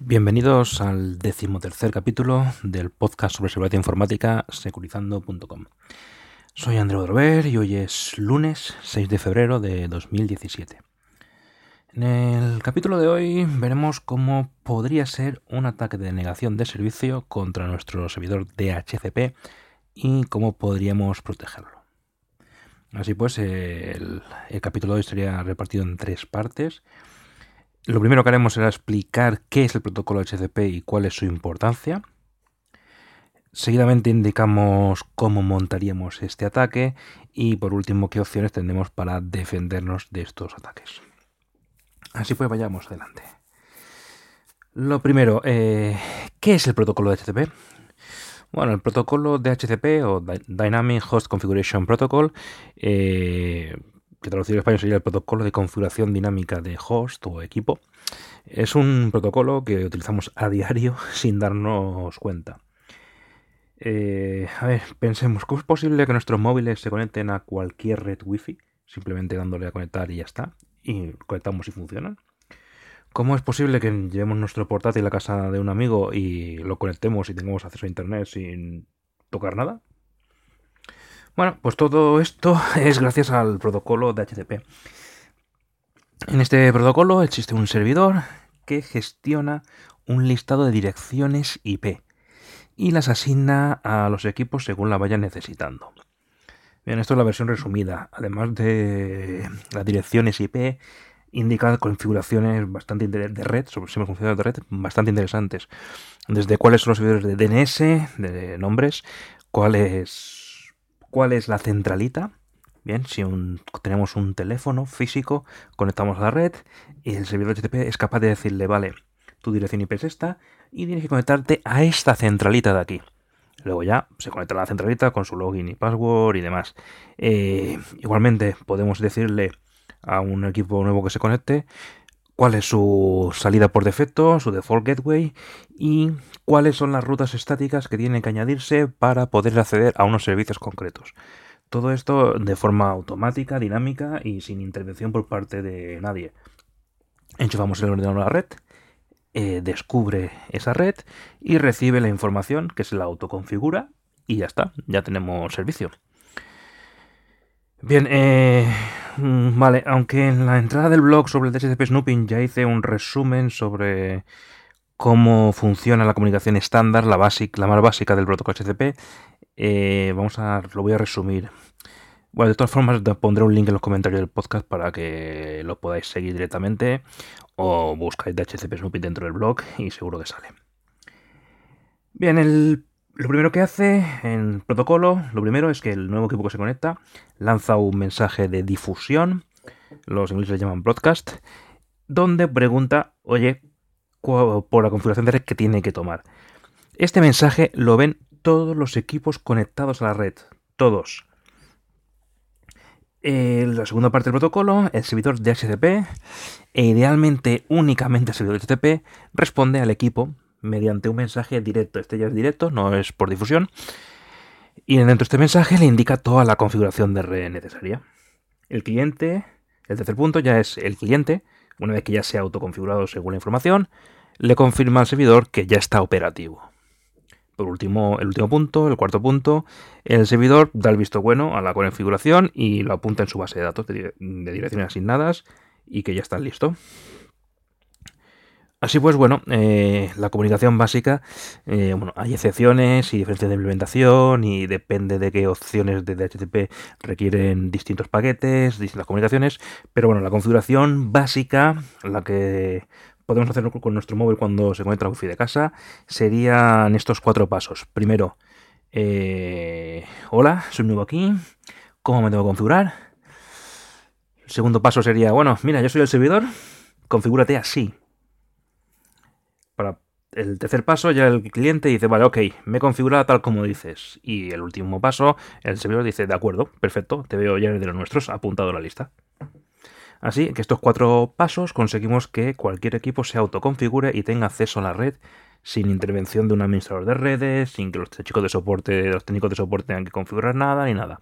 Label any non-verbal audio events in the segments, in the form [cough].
Bienvenidos al decimotercer capítulo del podcast sobre seguridad informática securizando.com. Soy Andreu Drover y hoy es lunes 6 de febrero de 2017. En el capítulo de hoy veremos cómo podría ser un ataque de negación de servicio contra nuestro servidor DHCP y cómo podríamos protegerlo. Así pues, el, el capítulo de hoy estaría repartido en tres partes. Lo primero que haremos será explicar qué es el protocolo HCP y cuál es su importancia. Seguidamente indicamos cómo montaríamos este ataque y por último qué opciones tendremos para defendernos de estos ataques. Así pues, vayamos adelante. Lo primero, eh, ¿qué es el protocolo de HCP? Bueno, el protocolo de HCP o Dynamic Host Configuration Protocol eh, que traducido en español sería el protocolo de configuración dinámica de host o equipo, es un protocolo que utilizamos a diario [laughs] sin darnos cuenta. Eh, a ver, pensemos, ¿cómo es posible que nuestros móviles se conecten a cualquier red wifi? Simplemente dándole a conectar y ya está. Y conectamos y funcionan. ¿Cómo es posible que llevemos nuestro portátil a casa de un amigo y lo conectemos y tengamos acceso a internet sin tocar nada? Bueno, pues todo esto [laughs] es gracias al protocolo de HTTP. En este protocolo existe un servidor que gestiona un listado de direcciones IP y las asigna a los equipos según la vayan necesitando. Bien, esto es la versión resumida. Además de las direcciones IP, indica configuraciones bastante de red, sobre de red bastante interesantes. Desde cuáles son los servidores de DNS, de nombres, cuáles ¿Cuál es la centralita? Bien, si tenemos un teléfono físico, conectamos a la red y el servidor HTTP es capaz de decirle, vale, tu dirección IP es esta y tienes que conectarte a esta centralita de aquí. Luego ya se conecta a la centralita con su login y password y demás. Eh, igualmente podemos decirle a un equipo nuevo que se conecte cuál es su salida por defecto, su default gateway y cuáles son las rutas estáticas que tienen que añadirse para poder acceder a unos servicios concretos. Todo esto de forma automática, dinámica y sin intervención por parte de nadie. Enchufamos el ordenador a la red, eh, descubre esa red y recibe la información que se la autoconfigura y ya está, ya tenemos servicio. Bien, eh, mm, vale, aunque en la entrada del blog sobre el DHCP Snooping ya hice un resumen sobre cómo funciona la comunicación estándar, la, la más básica del protocolo HCP, eh, vamos a, lo voy a resumir. Bueno, de todas formas, pondré un link en los comentarios del podcast para que lo podáis seguir directamente o buscáis DHCP Snooping dentro del blog y seguro que sale. Bien, el lo primero que hace en protocolo, lo primero es que el nuevo equipo que se conecta lanza un mensaje de difusión, los ingleses le llaman broadcast, donde pregunta, oye, por la configuración de red que tiene que tomar. Este mensaje lo ven todos los equipos conectados a la red, todos. En la segunda parte del protocolo, el servidor de HTTP, e idealmente únicamente el servidor de HTTP, responde al equipo mediante un mensaje directo. Este ya es directo, no es por difusión. Y dentro de este mensaje le indica toda la configuración de red necesaria. El cliente, el tercer punto ya es el cliente, una vez que ya se ha autoconfigurado según la información, le confirma al servidor que ya está operativo. Por último, el último punto, el cuarto punto, el servidor da el visto bueno a la configuración y lo apunta en su base de datos de, direcciones asignadas y que ya está listo. Así pues, bueno, eh, la comunicación básica, eh, bueno, hay excepciones y diferencias de implementación y depende de qué opciones de DHCP requieren distintos paquetes, distintas comunicaciones, pero bueno, la configuración básica, la que podemos hacer con nuestro móvil cuando se conecta a wifi de casa, serían estos cuatro pasos. Primero, eh, hola, soy nuevo aquí, ¿cómo me tengo que configurar? El segundo paso sería, bueno, mira, yo soy el servidor, configúrate así el tercer paso ya el cliente dice, vale, ok, me he configurado tal como dices. Y el último paso, el servidor dice, de acuerdo, perfecto, te veo ya de los nuestros apuntado a la lista. Así que estos cuatro pasos conseguimos que cualquier equipo se autoconfigure y tenga acceso a la red sin intervención de un administrador de redes, sin que los chicos de soporte, los técnicos de soporte tengan que configurar nada ni nada.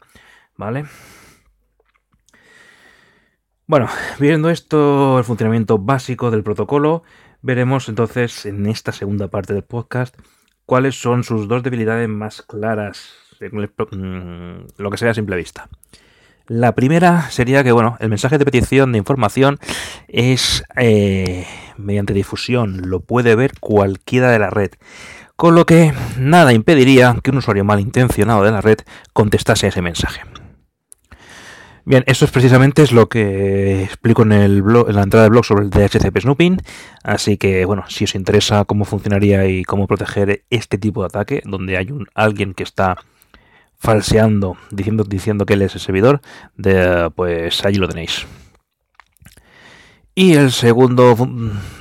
¿Vale? Bueno, viendo esto, el funcionamiento básico del protocolo, veremos entonces en esta segunda parte del podcast cuáles son sus dos debilidades más claras, mm, lo que sea a simple vista. La primera sería que, bueno, el mensaje de petición de información es eh, mediante difusión, lo puede ver cualquiera de la red. Con lo que nada impediría que un usuario malintencionado de la red contestase ese mensaje. Bien, eso es precisamente es lo que explico en, la entrada del blog sobre el DHCP snooping. Así que, bueno, si os interesa cómo funcionaría y cómo proteger este tipo de ataque, donde hay un, alguien que está falseando, diciendo, diciendo que él es el servidor, pues allí lo tenéis. Y el segundo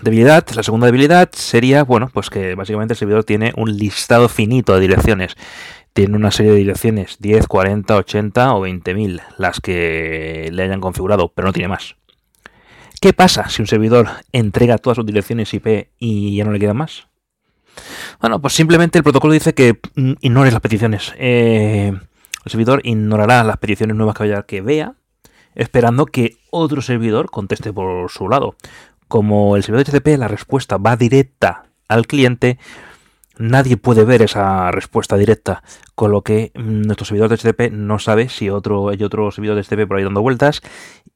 debilidad, la segunda debilidad sería, bueno, pues que básicamente el servidor tiene un listado finito de direcciones. Tiene una serie de direcciones, 10, 40, 80 o 20.000, las que le hayan configurado, pero no tiene más. ¿Qué pasa si un servidor entrega todas sus direcciones IP y ya no le queda más? Bueno, pues simplemente el protocolo dice que mm, ignores las peticiones. Eh, el servidor ignorará las peticiones nuevas que, que vea, esperando que otro servidor conteste por su lado. Como el servidor HTTP, la respuesta va directa al cliente, nadie puede ver esa respuesta directa, con lo que mm, nuestro servidor de HTTP no sabe si otro, hay otro servidor de HTTP por ahí dando vueltas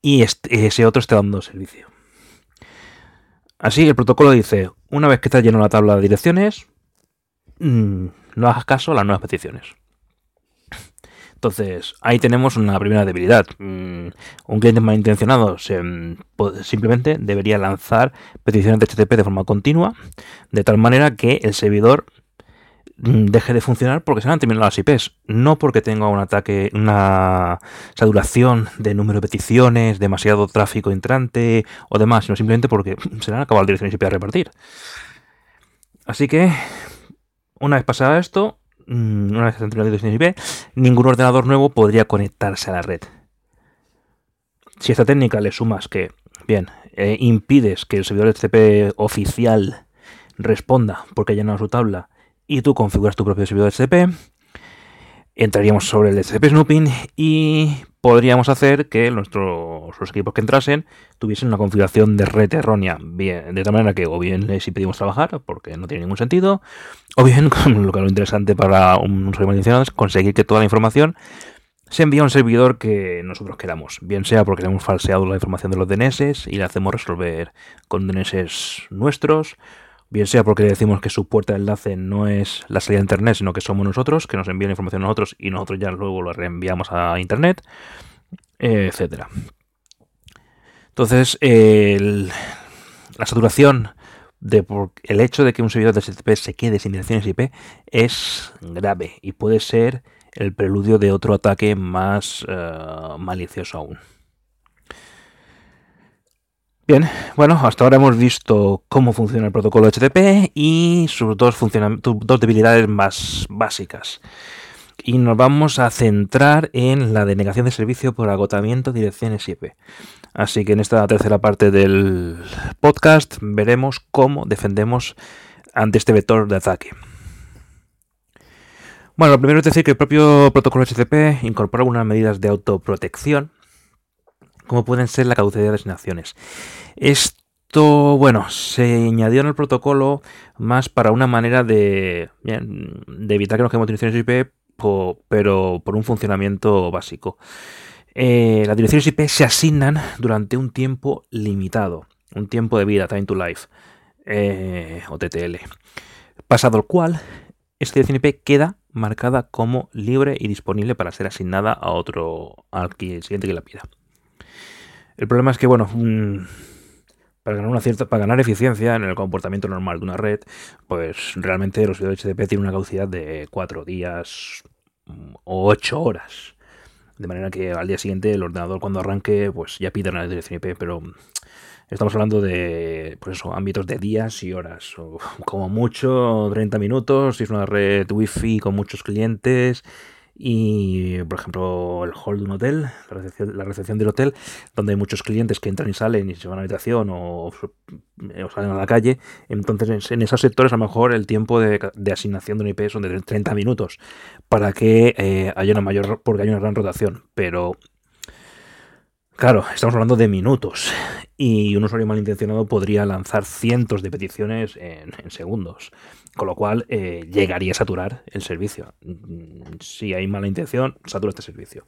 y ese otro está dando servicio. Así el protocolo dice, una vez que está lleno la tabla de direcciones, mm, no hagas caso a las nuevas peticiones. Entonces, ahí tenemos una primera debilidad. Mm, un cliente malintencionado se, mm, simplemente debería lanzar peticiones de HTTP de forma continua, de tal manera que el servidor Mm, deje de funcionar porque se han terminado las IPs, no porque tenga un ataque, una saturación de número de peticiones, demasiado tráfico entrante o demás, sino simplemente porque [clears throat] se han acabado las direcciones IP a repartir. Así que, una vez pasada esto, una vez direcciones IP, ningún ordenador nuevo podría conectarse a la red. Si a esta técnica le sumas que, bien, eh, impides que el servidor HTTP oficial responda porque ha llenado su tabla y tú configuras tu propio servidor HTTP. Entraríamos sobre el HTTP snooping y podríamos hacer que nuestros los equipos que entrasen tuviesen una configuración de red errónea. De tal manera que o bien si pedimos trabajar, porque no tiene ningún sentido, o bien, [laughs] lo que es lo interesante para un usuario es conseguir que toda la información se envíe a un servidor que nosotros queramos. Bien sea porque hemos falseado la información de los DNS y le hacemos resolver con DNS nuestros, bien sea porque decimos que su puerta de enlace no es la salida de Internet, sino que somos nosotros, que nos envían información a nosotros y nosotros ya luego lo reenviamos a Internet, etcétera. Entonces, la saturación de el hecho de que un servidor de HTTP se quede sin direcciones IP es grave y puede ser el preludio de otro ataque más eh, malicioso aún. Bien, bueno, hasta ahora hemos visto cómo funciona el protocolo HTTP y sus dos, debilidades más básicas. Y nos vamos a centrar en la denegación de servicio por agotamiento de direcciones IP. Así que en esta tercera parte del podcast veremos cómo defendemos ante este vector de ataque. Bueno, lo primero es decir que el propio protocolo HTTP incorpora unas medidas de autoprotección como pueden ser la caducidad de asignaciones. Esto, bueno, se añadió en el protocolo más para una manera de, de evitar que nos quedemos direcciones IP, pero por un funcionamiento básico. Eh, las direcciones IP se asignan durante un tiempo limitado, un tiempo de vida, time to life, eh, o TTL, pasado el cual esta dirección IP queda marcada como libre y disponible para ser asignada a otro, al siguiente que la pida. El problema es que, bueno, para ganar una cierta, para ganar eficiencia en el comportamiento normal de una red, pues realmente los servidores HTTP tienen una caducidad de 4 días mm, o 8 horas. De manera que al día siguiente el ordenador cuando arranque, pues ya pide una dirección IP, pero estamos hablando de pues eso, ámbitos de días y horas, o como mucho 30 minutos, si es una red wifi con muchos clientes y, por ejemplo, el hall de un hotel, la recepción, del hotel, donde hay muchos clientes que entran y salen y se van a la habitación o, salen a la calle. Entonces, en esos sectores, a lo mejor el tiempo de, asignación de un IP son de 30 minutos para que eh, haya una mayor, porque hay una gran rotación. Pero Claro, estamos hablando de minutos y un usuario malintencionado podría lanzar cientos de peticiones en, segundos, con lo cual eh, llegaría a saturar el servicio. Si hay mala intención, satura este servicio.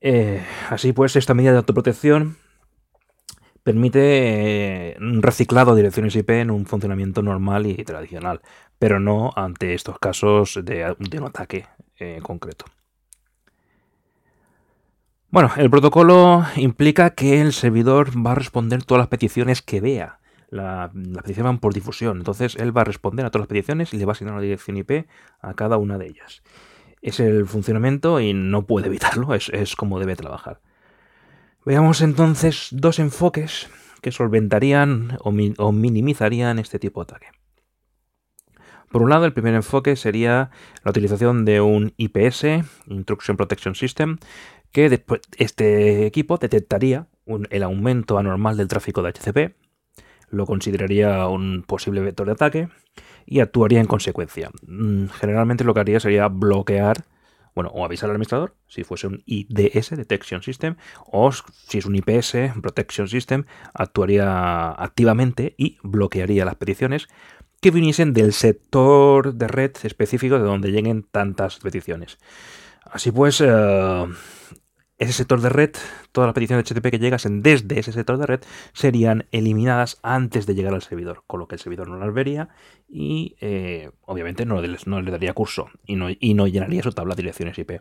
Eh, así pues, esta medida de autoprotección permite un eh, reciclado de direcciones IP en un funcionamiento normal y tradicional, pero no ante estos casos de, un ataque concreto. Bueno, el protocolo implica que el servidor va a responder todas las peticiones que vea. las peticiones van por difusión, entonces él va a responder a todas las peticiones y le va a asignar una dirección IP a cada una de ellas. Es el funcionamiento y no puede evitarlo, es, como debe trabajar. Veamos entonces dos enfoques que solventarían o, o minimizarían este tipo de ataque. Por un lado, el primer enfoque sería la utilización de un IPS, Intrusion Protection System, que después este equipo detectaría el aumento anormal del tráfico de HCP, lo consideraría un posible vector de ataque y actuaría en consecuencia. Mm, generalmente lo que haría sería bloquear, bueno, o avisar al administrador, si fuese un IDS, Detection System, o si es un IPS, Protection System, actuaría activamente y bloquearía las peticiones que viniesen del sector de red específico de donde lleguen tantas peticiones. Así pues, eh, ese sector de red, todas las peticiones de HTTP que llegasen desde ese sector de red serían eliminadas antes de llegar al servidor, con lo que el servidor no las vería y eh, obviamente no, le daría curso y no, y no, llenaría su tabla de direcciones IP.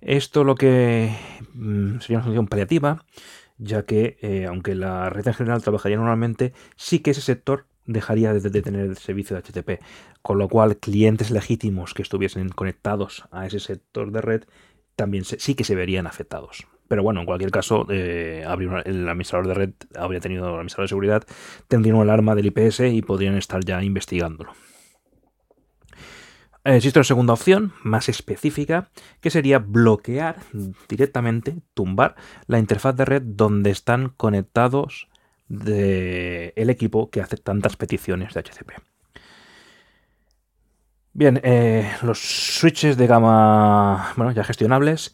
Esto lo que mm, sería una solución paliativa, ya que eh, aunque la red en general trabajaría normalmente, sí que ese sector dejaría de, tener el servicio de HTTP, con lo cual clientes legítimos que estuviesen conectados a ese sector de red también sí que se verían afectados. Pero bueno, en cualquier caso, eh, el administrador de red habría tenido, el administrador de seguridad tendría una alarma del IPS y podrían estar ya investigándolo. Existe una segunda opción, más específica, que sería bloquear directamente, tumbar la interfaz de red donde están conectados el equipo que hace tantas peticiones de HCP. Bien, eh, los switches de gama, bueno, ya gestionables,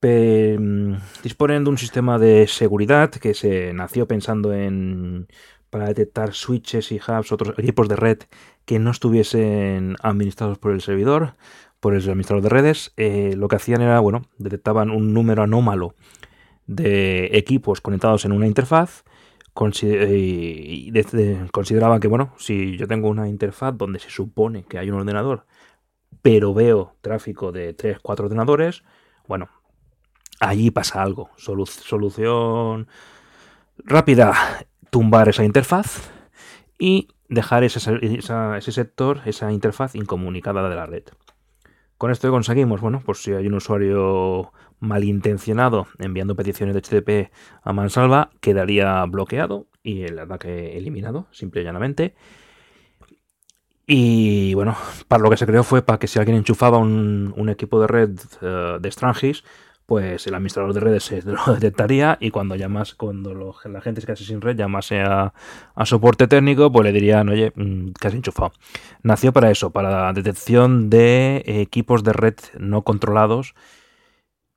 mm, disponen de un sistema de seguridad que se nació pensando en para detectar switches y hubs, otros equipos de red que no estuviesen administrados por el servidor, por el administrador de redes. Eh, lo que hacían era, bueno, detectaban un número anómalo de equipos conectados en una interfaz consideraba que, bueno, si yo tengo una interfaz donde se supone que hay un ordenador, pero veo tráfico de 3, 4 ordenadores, bueno, allí pasa algo. solución rápida, tumbar esa interfaz y dejar ese sector, esa interfaz incomunicada de la red. Con esto conseguimos, bueno, pues si hay un usuario malintencionado enviando peticiones de HTTP a mansalva, quedaría bloqueado y el ataque eliminado, simple y llanamente. Y bueno, para lo que se creó fue para que si alguien enchufaba un, equipo de red eh, de Strangis, pues el administrador de redes se lo [laughs] detectaría y cuando llamas, cuando la gente se quedase sin red, llamase a, soporte técnico, pues le dirían, oye, mm, que has enchufado. Nació para eso, para la detección de equipos de red no controlados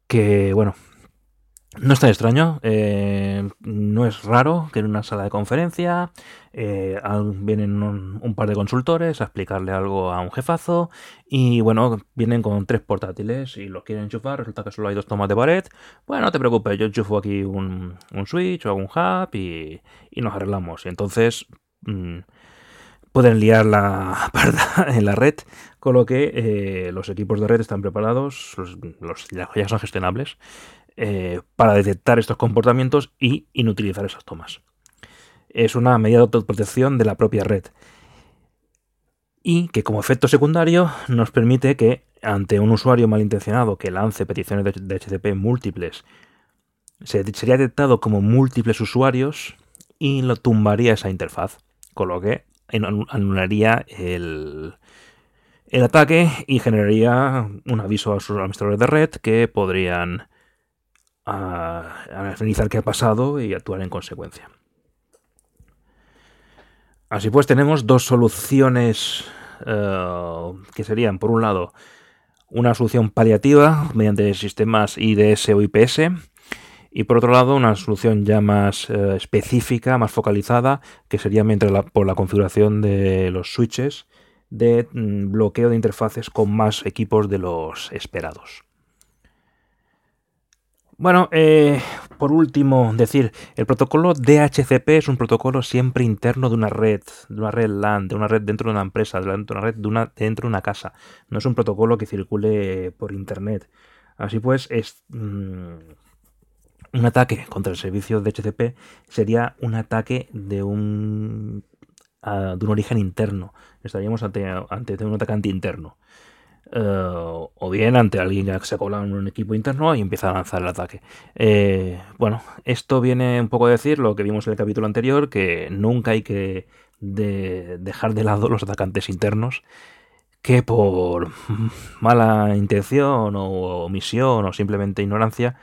que, bueno, no es tan extraño, eh, no es raro que en una sala de conferencia eh, vienen un, par de consultores a explicarle algo a un jefazo y bueno, vienen con tres portátiles y los quieren enchufar, resulta que solo hay dos tomas de pared. Bueno, no te preocupes, yo enchufo aquí un, switch o un hub y, nos arreglamos. Y entonces mm, pueden liar la [laughs] parda en la red, con lo que eh, los equipos de red están preparados, los, ya son gestionables eh, para detectar estos comportamientos y inutilizar esas tomas. Es una medida de autoprotección de la propia red. Y que como efecto secundario nos permite que ante un usuario malintencionado que lance peticiones de HTTP múltiples, sería detectado como múltiples usuarios y lo tumbaría esa interfaz, con lo que anularía el ataque y generaría un aviso a sus administradores de red que podrían a analizar qué ha pasado y actuar en consecuencia. Así pues, tenemos dos soluciones eh, que serían, por un lado, una solución paliativa mediante sistemas IDS o IPS Y por otro lado, una solución ya más eh, específica, más focalizada, que sería por la configuración de los switches de mm, bloqueo de interfaces con más equipos de los esperados. Bueno, eh, por último, decir, el protocolo DHCP es un protocolo siempre interno de una red, de una red LAN, de una red dentro de una empresa, de una red de una, dentro de una casa. No es un protocolo que circule por internet. Así pues, es mm, un ataque contra el servicio DHCP sería un ataque de un, de un origen interno. Estaríamos ante, ante un atacante interno. Eh, o bien ante alguien que se cola en un equipo interno y empieza a lanzar el ataque. Eh, bueno, esto viene un poco a decir lo que vimos en el capítulo anterior, que nunca hay que dejar de lado los atacantes internos que por [laughs] mala intención o omisión o simplemente ignorancia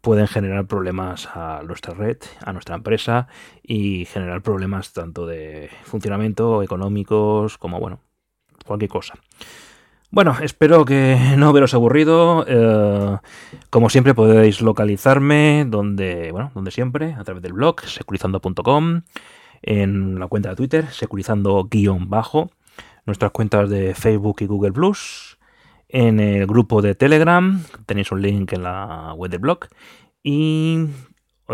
pueden generar problemas a nuestra red, a nuestra empresa y generar problemas tanto de funcionamiento, económicos, como bueno, cualquier cosa. Bueno, espero que [laughs] no haberos aburrido. Eh, como siempre podéis localizarme donde, bueno, donde siempre, a través del blog securizando.com, en la cuenta de Twitter securizando-bajo, nuestras cuentas de Facebook y Google Plus, en el grupo de Telegram, tenéis un link en la web del blog, y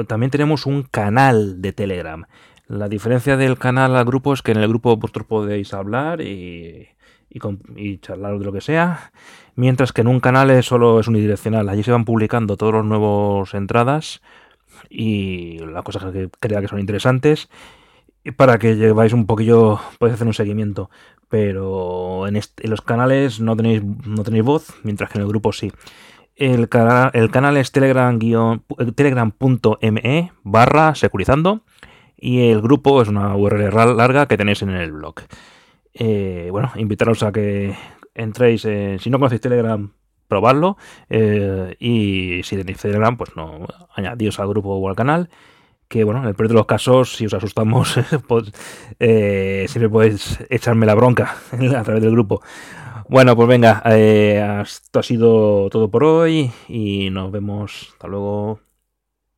también tenemos un canal de Telegram. La diferencia del canal al grupo es que en el grupo vosotros podéis hablar y y, charlar de lo que sea. Mientras que en un canal solo es unidireccional. Allí se van publicando todos los nuevos entradas y las cosas que crea que son interesantes. Y para que lleváis un poquillo, podéis hacer un seguimiento. Pero en, los canales no tenéis, no tenéis voz, mientras que en el grupo sí. El, el canal es telegram.me barra securizando y el grupo es una URL larga que tenéis en el blog. Eh, bueno, invitaros a que entréis, si no conocéis Telegram, probadlo. Eh, y si tenéis Telegram, pues no, añadíos al grupo o al canal. Que bueno, en el peor de los casos, si os asustamos, [laughs] pues, eh, siempre podéis echarme la bronca [laughs] a través del grupo. Bueno, pues venga, esto ha sido todo por hoy y nos vemos. Hasta luego.